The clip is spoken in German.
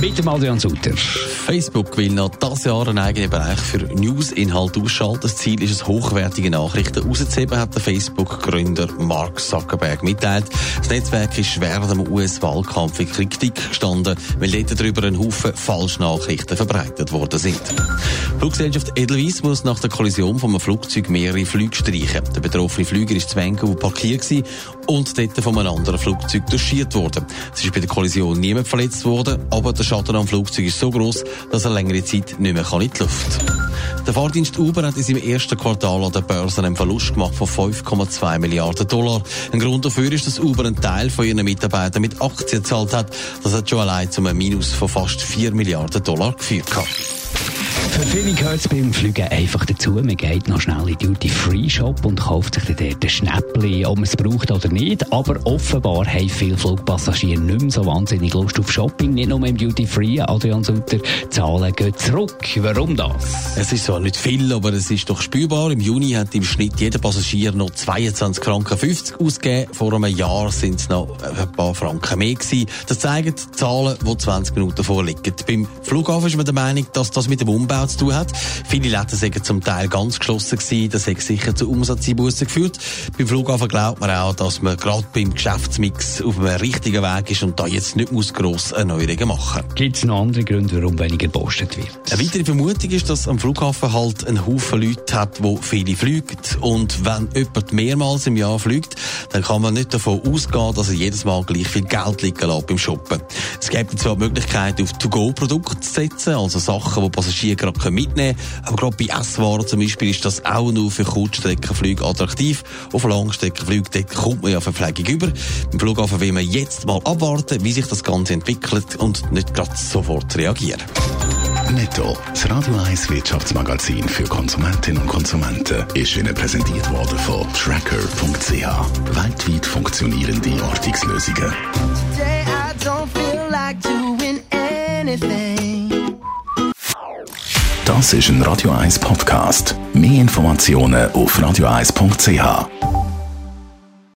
Mit dem Adrian Sutter. Facebook will noch dieses Jahr einen eigenen Bereich für News-Inhalt ausschalten. Das Ziel ist es, hochwertige Nachrichten rauszuheben, hat der Facebook-Gründer Mark Zuckerberg mitteilt. Das Netzwerk ist während dem US-Wahlkampf in Kritik gestanden, weil dort darüber ein Haufen Falschnachrichten verbreitet worden sind. Fluggesellschaft Edelweiss muss nach der Kollision von einem Flugzeug mehrere Flüge streichen. Der betroffene Flüger ist zu Vancouver parkiert und dort von einem anderen Flugzeug touchiert worden. Es ist bei der Kollision niemand verletzt worden, aber der Schaden am Flugzeug ist so groß, dass er längere Zeit nicht mehr in die Luft kann. Der Fahrdienst Uber hat in seinem ersten Quartal an der Börse einen Verlust gemacht von 5,2 Milliarden Dollar. Ein Grund dafür ist, dass Uber einen Teil von ihren Mitarbeitern mit Aktien gezahlt hat. Das hat schon allein zu einem Minus von fast 4 Milliarden Dollar geführt. Für viele gehört es beim Fliegen einfach dazu. Man geht noch schnell in Duty-Free-Shop und kauft sich dann dort ein Schnäppchen, ob man es braucht oder nicht. Aber offenbar haben viele Flugpassagiere nicht mehr so wahnsinnig Lust auf Shopping. Nicht nur im Duty-Free, Adrian Sutter, Zahlen gehen zurück. Warum das? Es ist zwar nicht viel, aber es ist doch spürbar. Im Juni hat im Schnitt jeder Passagier noch 22 Franken 50 ausgegeben. Vor einem Jahr sind es noch ein paar Franken mehr gewesen. Das zeigen die Zahlen, die 20 Minuten vorliegen. Beim Flughafen ist man der Meinung, dass das mit dem Umbau zu tun hat. Viele Läden sind zum Teil ganz geschlossen gewesen. Das hat sicher zu Umsatzeinbußen geführt. Beim Flughafen glaubt man auch, dass man gerade beim Geschäftsmix auf einem richtigen Weg ist und da jetzt nicht muss gross Erneuerungen machen Gibt es noch andere Gründe, warum weniger gepostet wird? Eine weitere Vermutung ist, dass am Flughafen halt ein Haufen Leute hat, die viele fliegen. Und wenn jemand mehrmals im Jahr fliegt, dann kann man nicht davon ausgehen, dass er jedes Mal gleich viel Geld liegen lässt beim Shoppen. Es gibt zwar die Möglichkeit, auf To-Go-Produkte zu setzen, also Sachen, die Passagiere gerade mitnehmen können. Aber gerade bei Esswaren zum Beispiel ist das auch nur für Kurzstreckenflüge attraktiv. Auf Langstreckenflügen kommt man ja Verpflegung über. Im Flughafen will man jetzt mal abwarten, wie sich das Ganze entwickelt und nicht gerade sofort reagieren. Netto, das Radio 1 Wirtschaftsmagazin für Konsumentinnen und Konsumenten, ist Ihnen präsentiert worden von Tracker.ch. Weltweit funktionierende Ortungslösungen. Das ist ein Radio 1 Podcast. Mehr Informationen auf radio1.ch.